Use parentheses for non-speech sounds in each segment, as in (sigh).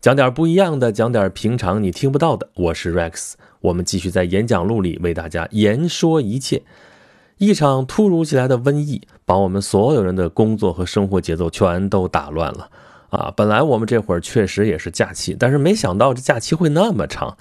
讲点不一样的，讲点平常你听不到的。我是 Rex，我们继续在演讲录里为大家言说一切。一场突如其来的瘟疫，把我们所有人的工作和生活节奏全都打乱了。啊，本来我们这会儿确实也是假期，但是没想到这假期会那么长。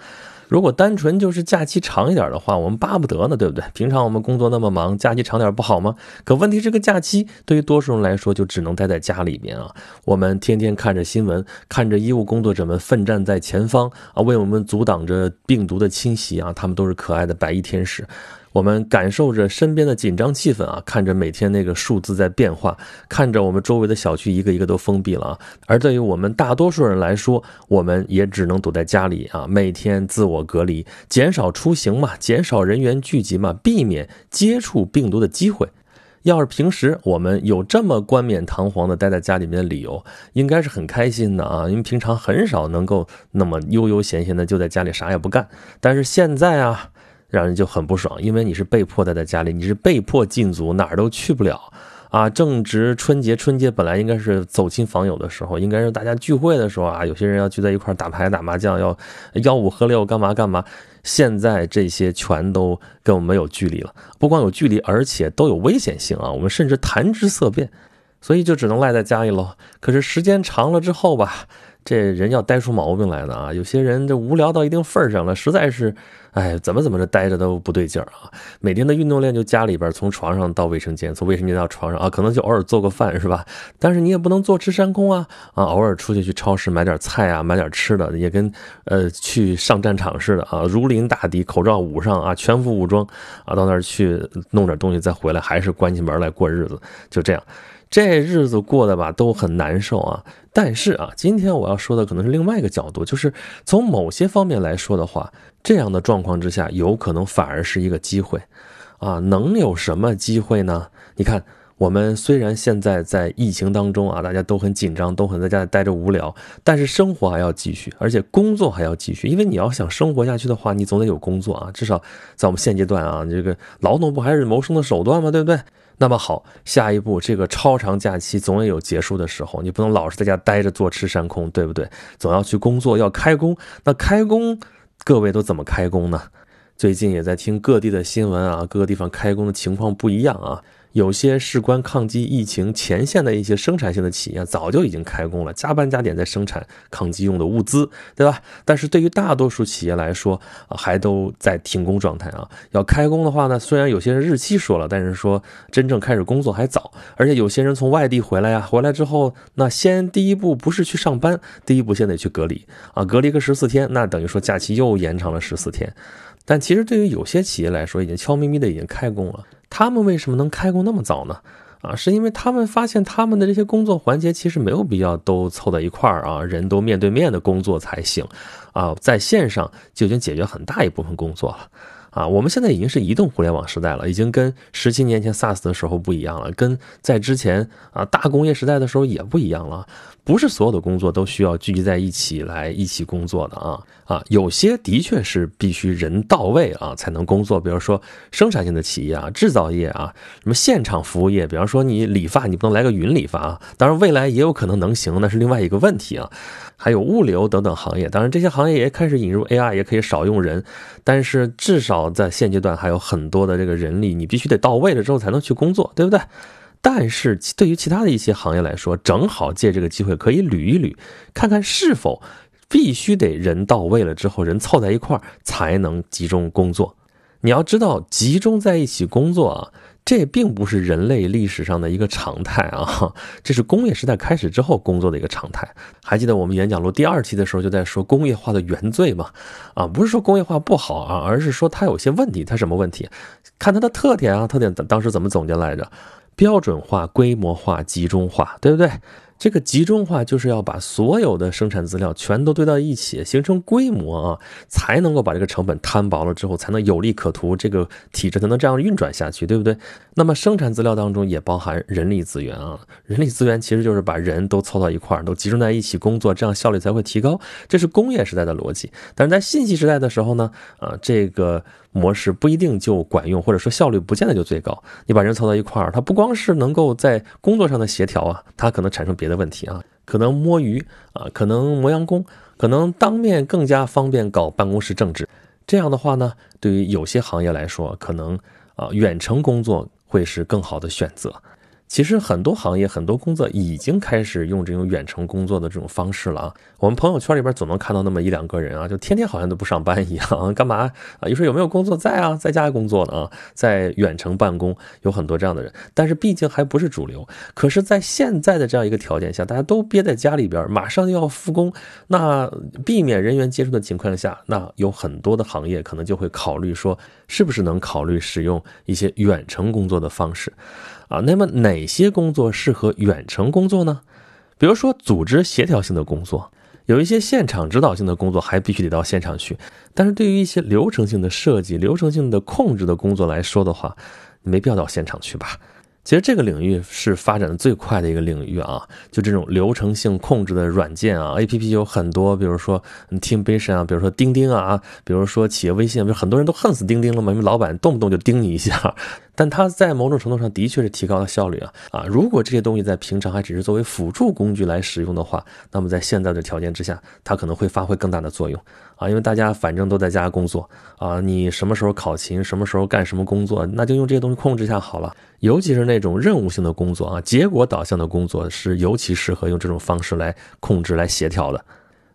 如果单纯就是假期长一点的话，我们巴不得呢，对不对？平常我们工作那么忙，假期长点不好吗？可问题这个假期对于多数人来说，就只能待在家里面啊。我们天天看着新闻，看着医务工作者们奋战在前方啊，为我们阻挡着病毒的侵袭啊，他们都是可爱的白衣天使。我们感受着身边的紧张气氛啊，看着每天那个数字在变化，看着我们周围的小区一个一个都封闭了啊。而对于我们大多数人来说，我们也只能躲在家里啊，每天自我隔离，减少出行嘛，减少人员聚集嘛，避免接触病毒的机会。要是平时我们有这么冠冕堂皇的待在家里面的理由，应该是很开心的啊，因为平常很少能够那么悠悠闲闲的就在家里啥也不干。但是现在啊。让人就很不爽，因为你是被迫待在家里，你是被迫禁足，哪儿都去不了啊！正值春节，春节本来应该是走亲访友的时候，应该是大家聚会的时候啊，有些人要聚在一块打牌、打麻将，要吆五喝六，干嘛干嘛。现在这些全都跟我们有距离了，不光有距离，而且都有危险性啊！我们甚至谈之色变，所以就只能赖在家里喽。可是时间长了之后吧。这人要呆出毛病来了啊！有些人这无聊到一定份儿上了，实在是，哎，怎么怎么着待着都不对劲儿啊！每天的运动量就家里边，从床上到卫生间，从卫生间到床上啊，可能就偶尔做个饭是吧？但是你也不能坐吃山空啊啊！偶尔出去去超市买点菜啊，买点吃的，也跟呃去上战场似的啊，如临大敌，口罩捂上啊，全副武装啊，到那儿去弄点东西再回来，还是关起门来过日子，就这样。这日子过得吧都很难受啊，但是啊，今天我要说的可能是另外一个角度，就是从某些方面来说的话，这样的状况之下，有可能反而是一个机会，啊，能有什么机会呢？你看，我们虽然现在在疫情当中啊，大家都很紧张，都很在家里待着无聊，但是生活还要继续，而且工作还要继续，因为你要想生活下去的话，你总得有工作啊，至少在我们现阶段啊，这个劳动不还是谋生的手段吗？对不对？那么好，下一步这个超长假期总也有结束的时候，你不能老是在家待着坐吃山空，对不对？总要去工作，要开工。那开工，各位都怎么开工呢？最近也在听各地的新闻啊，各个地方开工的情况不一样啊。有些事关抗击疫情前线的一些生产性的企业，早就已经开工了，加班加点在生产抗击用的物资，对吧？但是对于大多数企业来说，还都在停工状态啊。要开工的话呢，虽然有些人日期说了，但是说真正开始工作还早，而且有些人从外地回来呀，回来之后，那先第一步不是去上班，第一步先得去隔离啊，隔离个十四天，那等于说假期又延长了十四天。但其实对于有些企业来说，已经悄咪咪的已经开工了。他们为什么能开工那么早呢？啊，是因为他们发现他们的这些工作环节其实没有必要都凑在一块儿啊，人都面对面的工作才行，啊，在线上就已经解决很大一部分工作了。啊，我们现在已经是移动互联网时代了，已经跟十七年前 SaaS 的时候不一样了，跟在之前啊大工业时代的时候也不一样了。不是所有的工作都需要聚集在一起来一起工作的啊啊，有些的确是必须人到位啊才能工作，比如说生产性的企业啊、制造业啊、什么现场服务业，比方说你理发，你不能来个云理发啊。当然，未来也有可能能行，那是另外一个问题啊。还有物流等等行业，当然这些行业也开始引入 AI，也可以少用人，但是至少在现阶段还有很多的这个人力，你必须得到位了之后才能去工作，对不对？但是对于其他的一些行业来说，正好借这个机会可以捋一捋，看看是否必须得人到位了之后，人凑在一块儿才能集中工作。你要知道，集中在一起工作啊，这并不是人类历史上的一个常态啊，(laughs) 这是工业时代开始之后工作的一个常态。还记得我们演讲录第二期的时候就在说工业化的原罪吗？啊，不是说工业化不好啊，而是说它有些问题。它什么问题？看它的特点啊，特点当时怎么总结来着？标准化、规模化、集中化，对不对？这个集中化就是要把所有的生产资料全都堆到一起，形成规模啊，才能够把这个成本摊薄了之后，才能有利可图，这个体制才能这样运转下去，对不对？那么生产资料当中也包含人力资源啊，人力资源其实就是把人都凑到一块儿，都集中在一起工作，这样效率才会提高。这是工业时代的逻辑。但是在信息时代的时候呢，啊，这个模式不一定就管用，或者说效率不见得就最高。你把人凑到一块儿，它不光是能够在工作上的协调啊，它可能产生别。的问题啊，可能摸鱼啊，可能磨洋工，可能当面更加方便搞办公室政治。这样的话呢，对于有些行业来说，可能啊远程工作会是更好的选择。其实很多行业、很多工作已经开始用这种远程工作的这种方式了啊。我们朋友圈里边总能看到那么一两个人啊，就天天好像都不上班一样，(laughs) 干嘛啊？你说有没有工作在啊？在家工作呢啊，在远程办公，有很多这样的人。但是毕竟还不是主流。可是，在现在的这样一个条件下，大家都憋在家里边，马上就要复工，那避免人员接触的情况下，那有很多的行业可能就会考虑说，是不是能考虑使用一些远程工作的方式。啊，那么哪哪些工作适合远程工作呢？比如说组织协调性的工作，有一些现场指导性的工作还必须得到现场去。但是对于一些流程性的设计、流程性的控制的工作来说的话，没必要到现场去吧。其实这个领域是发展的最快的一个领域啊，就这种流程性控制的软件啊，A P P 有很多，比如说 Teamvision 啊，比如说钉钉啊，比如说企业微信，不是很多人都恨死钉钉了吗？因为老板动不动就盯你一下。但它在某种程度上的确是提高了效率啊啊！如果这些东西在平常还只是作为辅助工具来使用的话，那么在现在的条件之下，它可能会发挥更大的作用啊！因为大家反正都在家工作啊，你什么时候考勤，什么时候干什么工作，那就用这些东西控制一下好了。尤其是那种任务性的工作啊，结果导向的工作是尤其适合用这种方式来控制、来协调的。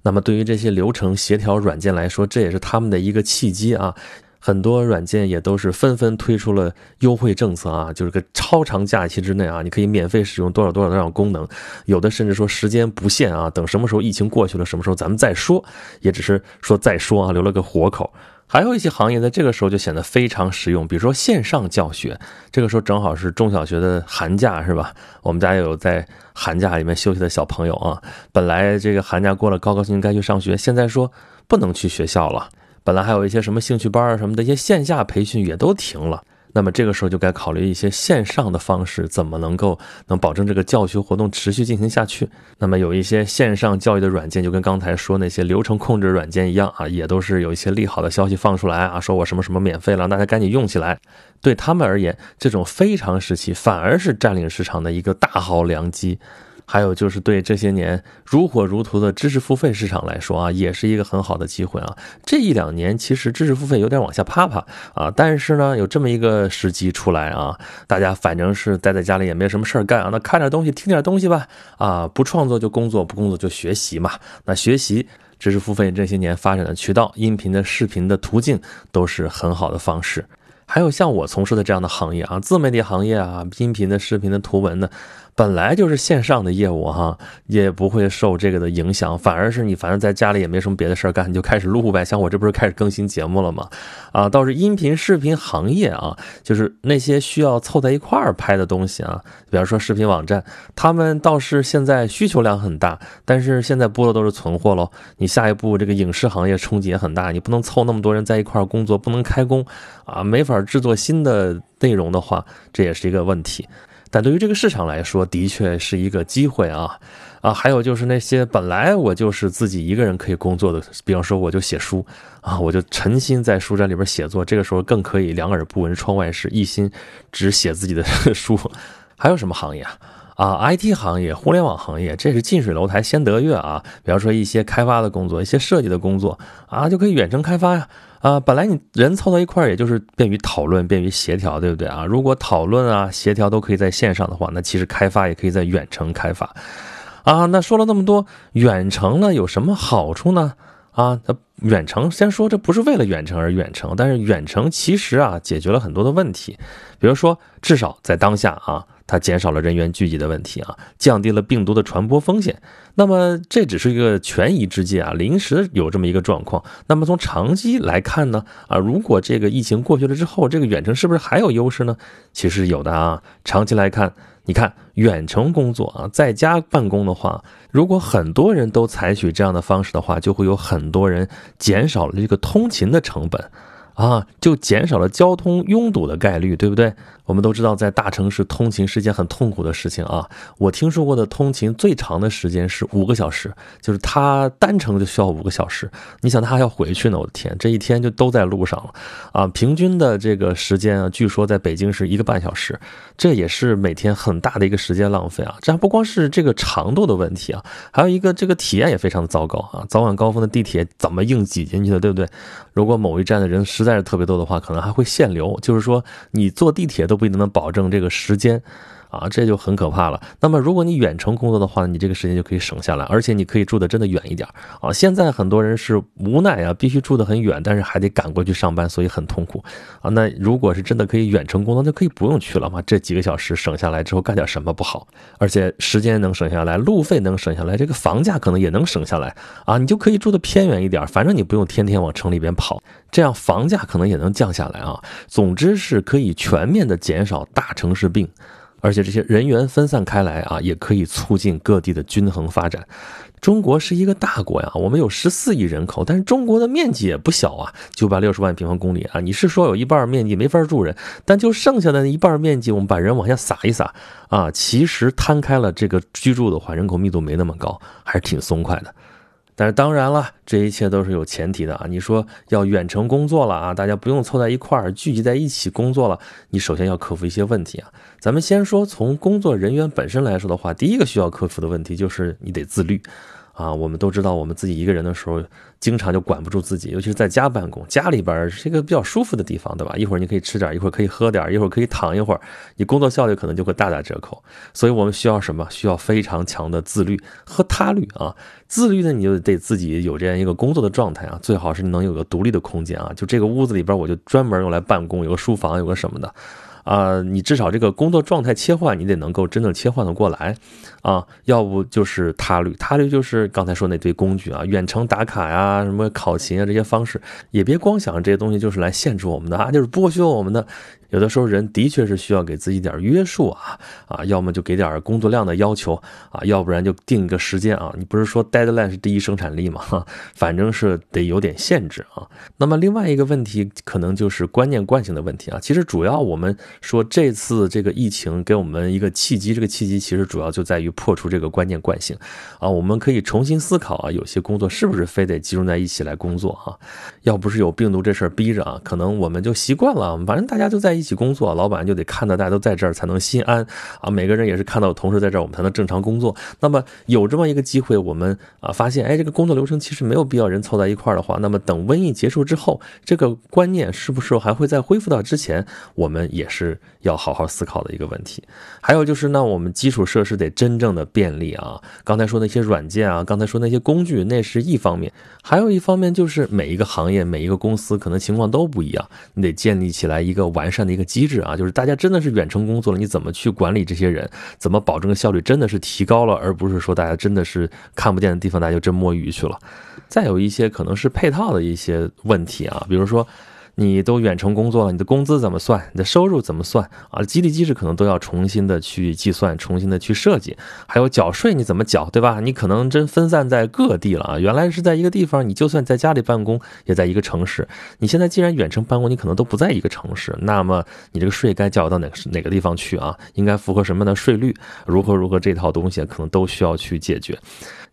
那么对于这些流程协调软件来说，这也是他们的一个契机啊。很多软件也都是纷纷推出了优惠政策啊，就是个超长假期之内啊，你可以免费使用多少多少多少功能，有的甚至说时间不限啊，等什么时候疫情过去了，什么时候咱们再说，也只是说再说啊，留了个活口。还有一些行业在这个时候就显得非常实用，比如说线上教学，这个时候正好是中小学的寒假是吧？我们家有在寒假里面休息的小朋友啊，本来这个寒假过了，高高兴兴该去上学，现在说不能去学校了。本来还有一些什么兴趣班啊什么的一些线下培训也都停了，那么这个时候就该考虑一些线上的方式，怎么能够能保证这个教学活动持续进行下去？那么有一些线上教育的软件，就跟刚才说那些流程控制软件一样啊，也都是有一些利好的消息放出来啊，说我什么什么免费了，大家赶紧用起来。对他们而言，这种非常时期反而是占领市场的一个大好良机。还有就是对这些年如火如荼的知识付费市场来说啊，也是一个很好的机会啊。这一两年其实知识付费有点往下趴趴啊，但是呢，有这么一个时机出来啊，大家反正是待在家里也没什么事儿干啊，那看点东西听点东西吧啊，不创作就工作，不工作就学习嘛。那学习知识付费这些年发展的渠道，音频的、视频的途径都是很好的方式。还有像我从事的这样的行业啊，自媒体行业啊，音频的、视频的、图文的。本来就是线上的业务哈，也不会受这个的影响，反而是你反正在家里也没什么别的事儿干，你就开始录呗。像我这不是开始更新节目了吗？啊，倒是音频视频行业啊，就是那些需要凑在一块儿拍的东西啊，比方说视频网站，他们倒是现在需求量很大，但是现在播的都是存货喽。你下一步这个影视行业冲击也很大，你不能凑那么多人在一块儿工作，不能开工啊，没法制作新的内容的话，这也是一个问题。但对于这个市场来说，的确是一个机会啊啊！还有就是那些本来我就是自己一个人可以工作的，比方说我就写书啊，我就沉心在书斋里边写作，这个时候更可以两耳不闻窗外事，一心只写自己的 (laughs) 书。还有什么行业啊？啊，IT 行业、互联网行业，这是近水楼台先得月啊！比方说一些开发的工作、一些设计的工作啊，就可以远程开发呀。啊，本来你人凑到一块儿，也就是便于讨论、便于协调，对不对啊？如果讨论啊、协调都可以在线上的话，那其实开发也可以在远程开发。啊，那说了那么多，远程呢有什么好处呢？啊，那远程先说，这不是为了远程而远程，但是远程其实啊解决了很多的问题，比如说至少在当下啊。它减少了人员聚集的问题啊，降低了病毒的传播风险。那么这只是一个权宜之计啊，临时有这么一个状况。那么从长期来看呢，啊，如果这个疫情过去了之后，这个远程是不是还有优势呢？其实有的啊。长期来看，你看远程工作啊，在家办公的话，如果很多人都采取这样的方式的话，就会有很多人减少了这个通勤的成本。啊，就减少了交通拥堵的概率，对不对？我们都知道，在大城市通勤是件很痛苦的事情啊。我听说过的通勤最长的时间是五个小时，就是他单程就需要五个小时。你想他还要回去呢，我的天，这一天就都在路上了啊。平均的这个时间啊，据说在北京是一个半小时，这也是每天很大的一个时间浪费啊。这还不光是这个长度的问题啊，还有一个这个体验也非常的糟糕啊。早晚高峰的地铁怎么硬挤进去的，对不对？如果某一站的人实在是特别多的话，可能还会限流，就是说你坐地铁都。都不一定能保证这个时间。啊，这就很可怕了。那么，如果你远程工作的话，你这个时间就可以省下来，而且你可以住的真的远一点啊。现在很多人是无奈啊，必须住得很远，但是还得赶过去上班，所以很痛苦啊。那如果是真的可以远程工作，就可以不用去了嘛。这几个小时省下来之后，干点什么不好？而且时间能省下来，路费能省下来，这个房价可能也能省下来啊。你就可以住的偏远一点，反正你不用天天往城里边跑，这样房价可能也能降下来啊。总之是可以全面的减少大城市病。而且这些人员分散开来啊，也可以促进各地的均衡发展。中国是一个大国呀，我们有十四亿人口，但是中国的面积也不小啊，九百六十万平方公里啊。你是说有一半面积没法住人，但就剩下的那一半面积，我们把人往下撒一撒啊，其实摊开了这个居住的话，人口密度没那么高，还是挺松快的。但是当然了，这一切都是有前提的啊！你说要远程工作了啊，大家不用凑在一块儿聚集在一起工作了，你首先要克服一些问题啊。咱们先说从工作人员本身来说的话，第一个需要克服的问题就是你得自律。啊，我们都知道，我们自己一个人的时候，经常就管不住自己，尤其是在家办公，家里边是一个比较舒服的地方，对吧？一会儿你可以吃点，一会儿可以喝点，一会儿可以躺一会儿，你工作效率可能就会大打折扣。所以我们需要什么？需要非常强的自律和他律啊。自律呢，你就得自己有这样一个工作的状态啊，最好是能有个独立的空间啊，就这个屋子里边，我就专门用来办公，有个书房，有个什么的。啊，你至少这个工作状态切换，你得能够真正切换的过来，啊，要不就是他律，他律就是刚才说那堆工具啊，远程打卡呀，什么考勤啊这些方式，也别光想着这些东西就是来限制我们的啊，就是剥削我们的。有的时候人的确是需要给自己点约束啊啊，要么就给点工作量的要求啊，要不然就定一个时间啊。你不是说 deadline 是第一生产力吗？(laughs) 反正是得有点限制啊。那么另外一个问题可能就是观念惯性的问题啊。其实主要我们说这次这个疫情给我们一个契机，这个契机其实主要就在于破除这个观念惯性啊。我们可以重新思考啊，有些工作是不是非得集中在一起来工作哈？要不是有病毒这事儿逼着啊，可能我们就习惯了，反正大家就在一。起工作，老板就得看到大家都在这儿才能心安啊。每个人也是看到同事在这儿，我们才能正常工作。那么有这么一个机会，我们啊发现，哎，这个工作流程其实没有必要人凑在一块儿的话，那么等瘟疫结束之后，这个观念是不是还会再恢复到之前？我们也是是要好好思考的一个问题。还有就是，那我们基础设施得真正的便利啊。刚才说那些软件啊，刚才说那些工具，那是一方面，还有一方面就是每一个行业、每一个公司可能情况都不一样，你得建立起来一个完善的。一个机制啊，就是大家真的是远程工作了，你怎么去管理这些人？怎么保证效率真的是提高了，而不是说大家真的是看不见的地方，大家就真摸鱼去了？再有一些可能是配套的一些问题啊，比如说。你都远程工作了，你的工资怎么算？你的收入怎么算啊？激励机制可能都要重新的去计算，重新的去设计。还有缴税你怎么缴，对吧？你可能真分散在各地了啊！原来是在一个地方，你就算在家里办公，也在一个城市。你现在既然远程办公，你可能都不在一个城市，那么你这个税该缴到哪个哪个地方去啊？应该符合什么样的税率？如何如何这套东西可能都需要去解决。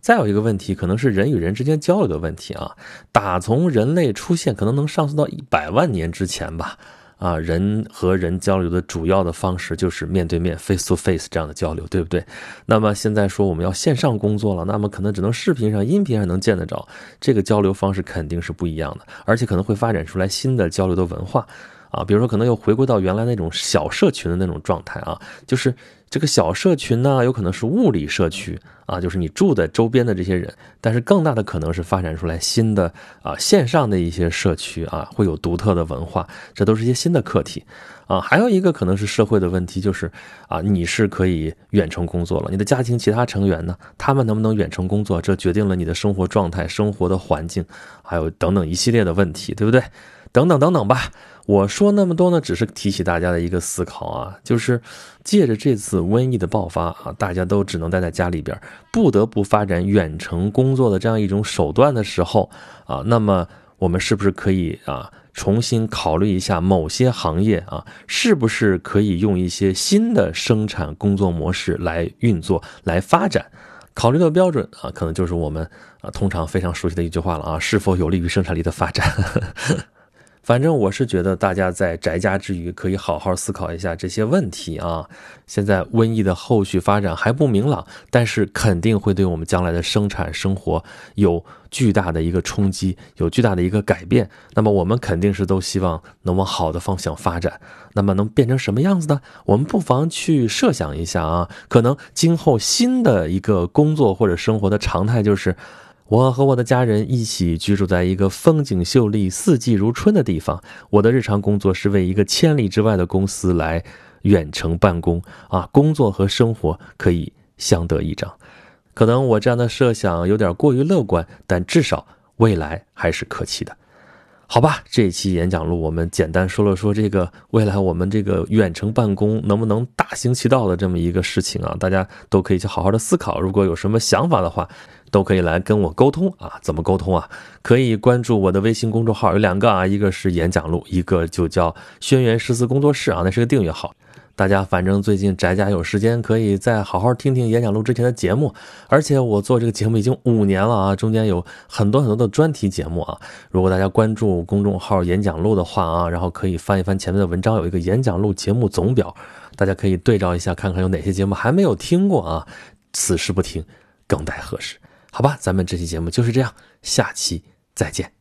再有一个问题，可能是人与人之间交流的问题啊。打从人类出现，可能能上溯到一百万年之前吧。啊，人和人交流的主要的方式就是面对面 （face to face） 这样的交流，对不对？那么现在说我们要线上工作了，那么可能只能视频上、音频上能见得着，这个交流方式肯定是不一样的，而且可能会发展出来新的交流的文化。啊，比如说可能又回归到原来那种小社群的那种状态啊，就是这个小社群呢，有可能是物理社区啊，就是你住的周边的这些人，但是更大的可能是发展出来新的啊线上的一些社区啊，会有独特的文化，这都是一些新的课题啊。还有一个可能是社会的问题，就是啊，你是可以远程工作了，你的家庭其他成员呢，他们能不能远程工作，这决定了你的生活状态、生活的环境，还有等等一系列的问题，对不对？等等等等吧。我说那么多呢，只是提起大家的一个思考啊，就是借着这次瘟疫的爆发啊，大家都只能待在家里边，不得不发展远程工作的这样一种手段的时候啊，那么我们是不是可以啊，重新考虑一下某些行业啊，是不是可以用一些新的生产工作模式来运作、来发展？考虑的标准啊，可能就是我们啊通常非常熟悉的一句话了啊，是否有利于生产力的发展？(laughs) 反正我是觉得，大家在宅家之余，可以好好思考一下这些问题啊。现在瘟疫的后续发展还不明朗，但是肯定会对我们将来的生产生活有巨大的一个冲击，有巨大的一个改变。那么我们肯定是都希望能往好的方向发展。那么能变成什么样子呢？我们不妨去设想一下啊，可能今后新的一个工作或者生活的常态就是。我和我的家人一起居住在一个风景秀丽、四季如春的地方。我的日常工作是为一个千里之外的公司来远程办公啊，工作和生活可以相得益彰。可能我这样的设想有点过于乐观，但至少未来还是可期的。好吧，这一期演讲录我们简单说了说这个未来我们这个远程办公能不能大行其道的这么一个事情啊，大家都可以去好好的思考。如果有什么想法的话，都可以来跟我沟通啊。怎么沟通啊？可以关注我的微信公众号，有两个啊，一个是演讲录，一个就叫轩辕十四工作室啊，那是个订阅号。大家反正最近宅家有时间，可以再好好听听演讲录之前的节目。而且我做这个节目已经五年了啊，中间有很多很多的专题节目啊。如果大家关注公众号演讲录的话啊，然后可以翻一翻前面的文章，有一个演讲录节目总表，大家可以对照一下，看看有哪些节目还没有听过啊。此时不听，更待何时？好吧，咱们这期节目就是这样，下期再见。